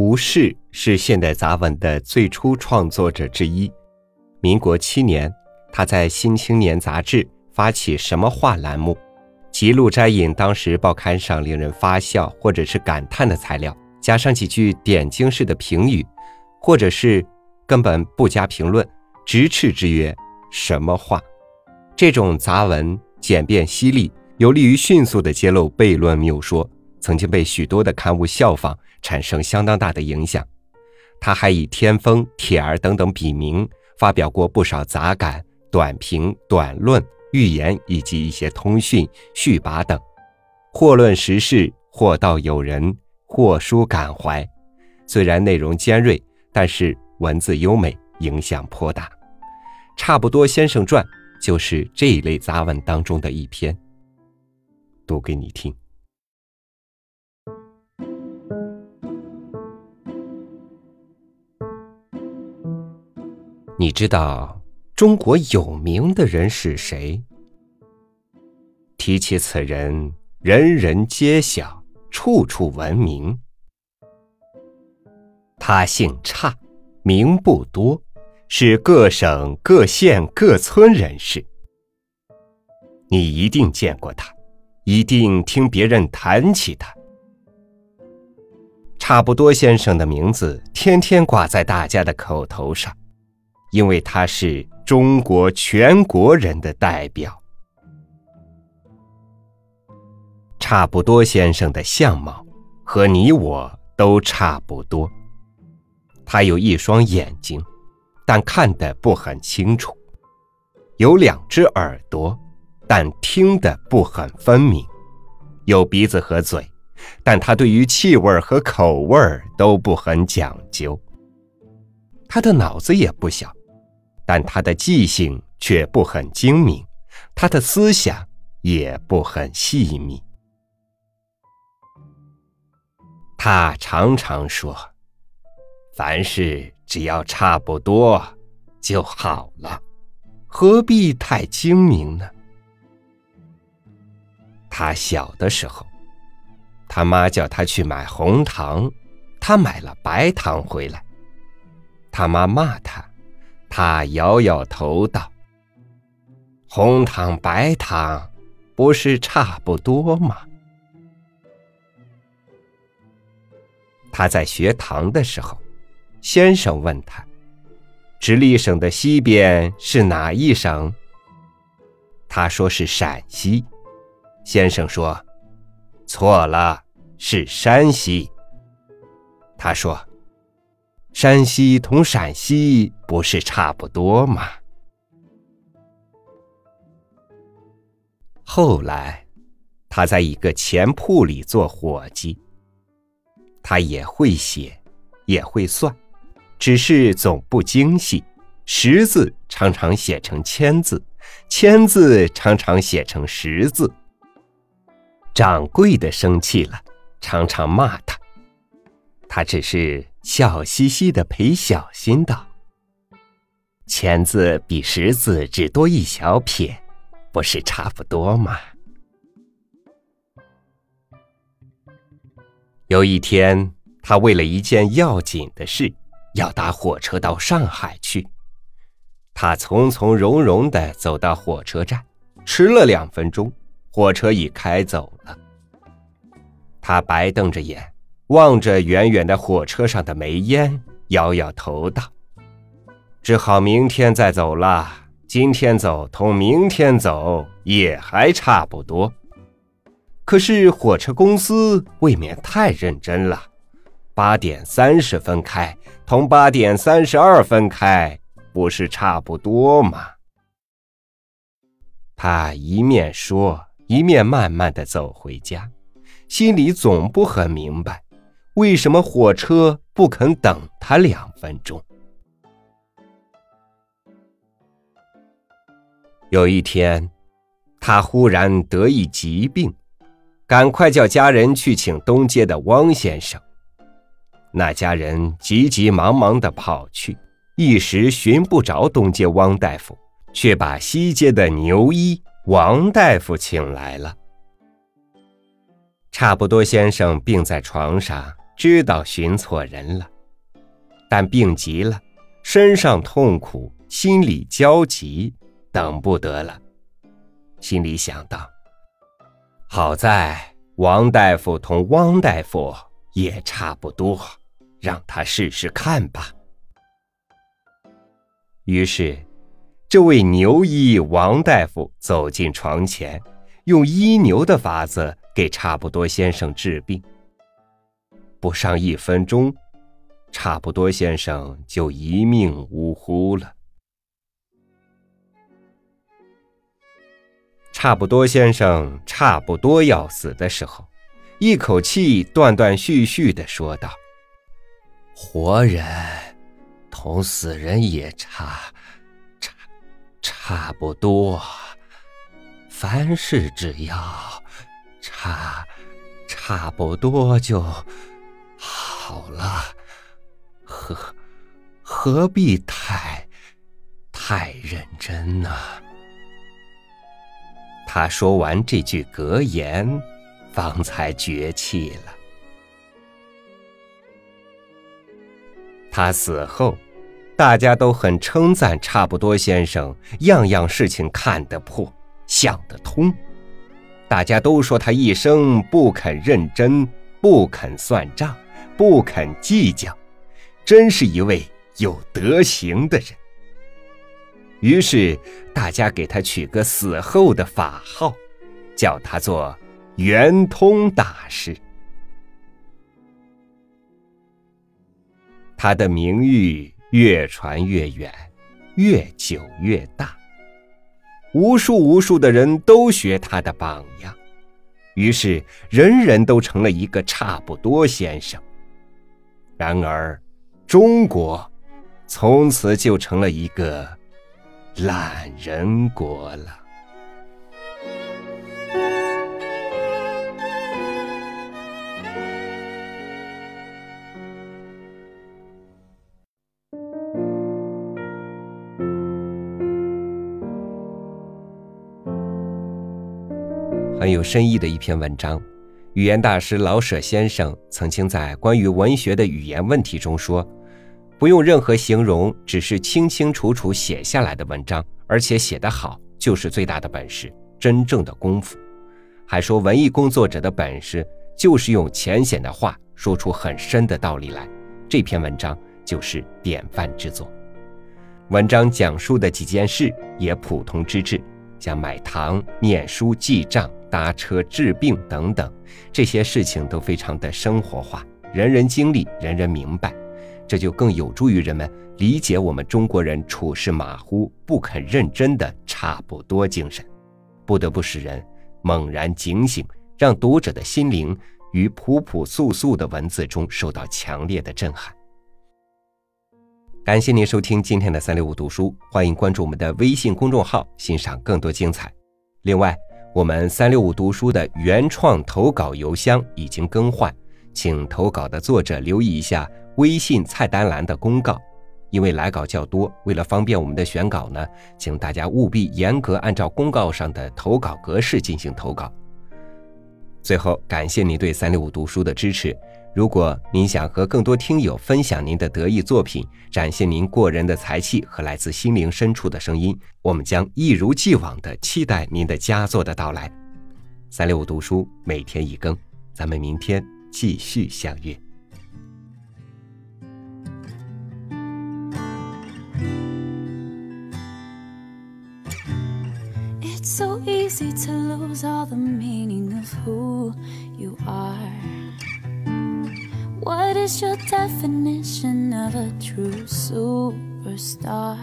胡适是现代杂文的最初创作者之一。民国七年，他在《新青年》杂志发起“什么话”栏目，记录摘引当时报刊上令人发笑或者是感叹的材料，加上几句点睛式的评语，或者是根本不加评论，直斥之曰“什么话”。这种杂文简便犀利，有利于迅速的揭露悖论谬说。曾经被许多的刊物效仿，产生相当大的影响。他还以天风、铁儿等等笔名，发表过不少杂感、短评、短论、寓言以及一些通讯、序跋等，或论时事，或道友人，或抒感怀。虽然内容尖锐，但是文字优美，影响颇大。差不多先生传就是这一类杂文当中的一篇，读给你听。你知道中国有名的人是谁？提起此人，人人皆晓，处处闻名。他姓差，名不多，是各省各县各村人士。你一定见过他，一定听别人谈起他。差不多先生的名字天天挂在大家的口头上。因为他是中国全国人的代表，差不多先生的相貌和你我都差不多。他有一双眼睛，但看得不很清楚；有两只耳朵，但听得不很分明；有鼻子和嘴，但他对于气味和口味都不很讲究。他的脑子也不小。但他的记性却不很精明，他的思想也不很细密。他常常说：“凡事只要差不多就好了，何必太精明呢？”他小的时候，他妈叫他去买红糖，他买了白糖回来，他妈骂他。他摇摇头道：“红糖白糖，不是差不多吗？”他在学堂的时候，先生问他：“直隶省的西边是哪一省？”他说是陕西。先生说：“错了，是山西。”他说。山西同陕西不是差不多吗？后来，他在一个钱铺里做伙计。他也会写，也会算，只是总不精细。十字常常写成千字，千字常常写成十字。掌柜的生气了，常常骂他。他只是。笑嘻嘻的陪小新道：“千字比十字只多一小撇，不是差不多吗？”有一天，他为了一件要紧的事，要搭火车到上海去。他从从容容的走到火车站，迟了两分钟，火车已开走了。他白瞪着眼。望着远远的火车上的煤烟，摇摇头道：“只好明天再走了。今天走同明天走也还差不多。可是火车公司未免太认真了，八点三十分开同八点三十二分开不是差不多吗？”他一面说，一面慢慢的走回家，心里总不很明白。为什么火车不肯等他两分钟？有一天，他忽然得一疾病，赶快叫家人去请东街的汪先生。那家人急急忙忙的跑去，一时寻不着东街汪大夫，却把西街的牛医王大夫请来了。差不多先生病在床上。知道寻错人了，但病急了，身上痛苦，心里焦急，等不得了。心里想到：好在王大夫同汪大夫也差不多，让他试试看吧。于是，这位牛医王大夫走进床前，用医牛的法子给差不多先生治病。不上一分钟，差不多先生就一命呜呼了。差不多先生差不多要死的时候，一口气断断续续的说道：“活人同死人也差差差不多，凡事只要差差不多就好了，何何必太太认真呢？”他说完这句格言，方才绝气了。他死后，大家都很称赞差不多先生，样样事情看得破，想得通。大家都说他一生不肯认真，不肯算账，不肯计较，真是一位有德行的人。于是，大家给他取个死后的法号，叫他做圆通大师。他的名誉越传越远，越久越大，无数无数的人都学他的榜样，于是人人都成了一个差不多先生。然而，中国从此就成了一个。懒人国了。很有深意的一篇文章，语言大师老舍先生曾经在关于文学的语言问题中说。不用任何形容，只是清清楚楚写下来的文章，而且写得好，就是最大的本事，真正的功夫。还说文艺工作者的本事，就是用浅显的话说出很深的道理来。这篇文章就是典范之作。文章讲述的几件事也普通之至，像买糖、念书、记账、搭车、治病等等，这些事情都非常的生活化，人人经历，人人明白。这就更有助于人们理解我们中国人处事马虎、不肯认真的差不多精神，不得不使人猛然警醒，让读者的心灵于朴朴素素的文字中受到强烈的震撼。感谢您收听今天的三六五读书，欢迎关注我们的微信公众号，欣赏更多精彩。另外，我们三六五读书的原创投稿邮箱已经更换，请投稿的作者留意一下。微信菜单栏的公告，因为来稿较多，为了方便我们的选稿呢，请大家务必严格按照公告上的投稿格式进行投稿。最后，感谢你对三六五读书的支持。如果您想和更多听友分享您的得意作品，展现您过人的才气和来自心灵深处的声音，我们将一如既往的期待您的佳作的到来。三六五读书每天一更，咱们明天继续相约。It's so easy to lose all the meaning of who you are. What is your definition of a true superstar?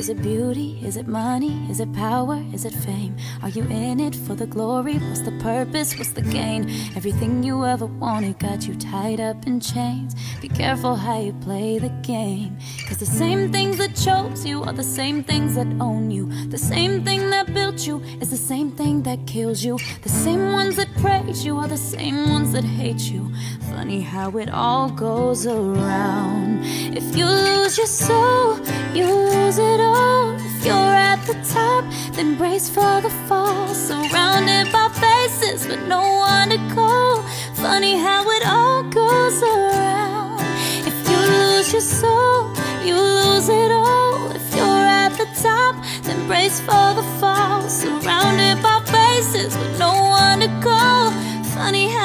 Is it beauty? Is it money? Is it power? Is it fame? Are you in it for the glory? What's the purpose? What's the gain? Everything you ever wanted got you tied up in chains. Be careful how you play the game. Cause the same things that chose you are the same things that own you. The same thing that built you is the same thing that kills you. The same ones that praise you are the same ones that hate you. Funny how it all goes around. If you lose your soul, Use it all if you're at the top, then brace for the fall. Surrounded by faces, but no one to call. Funny how it all goes around. If you lose your soul, you lose it all. If you're at the top, then brace for the fall. Surrounded by faces, but no one to call. Funny how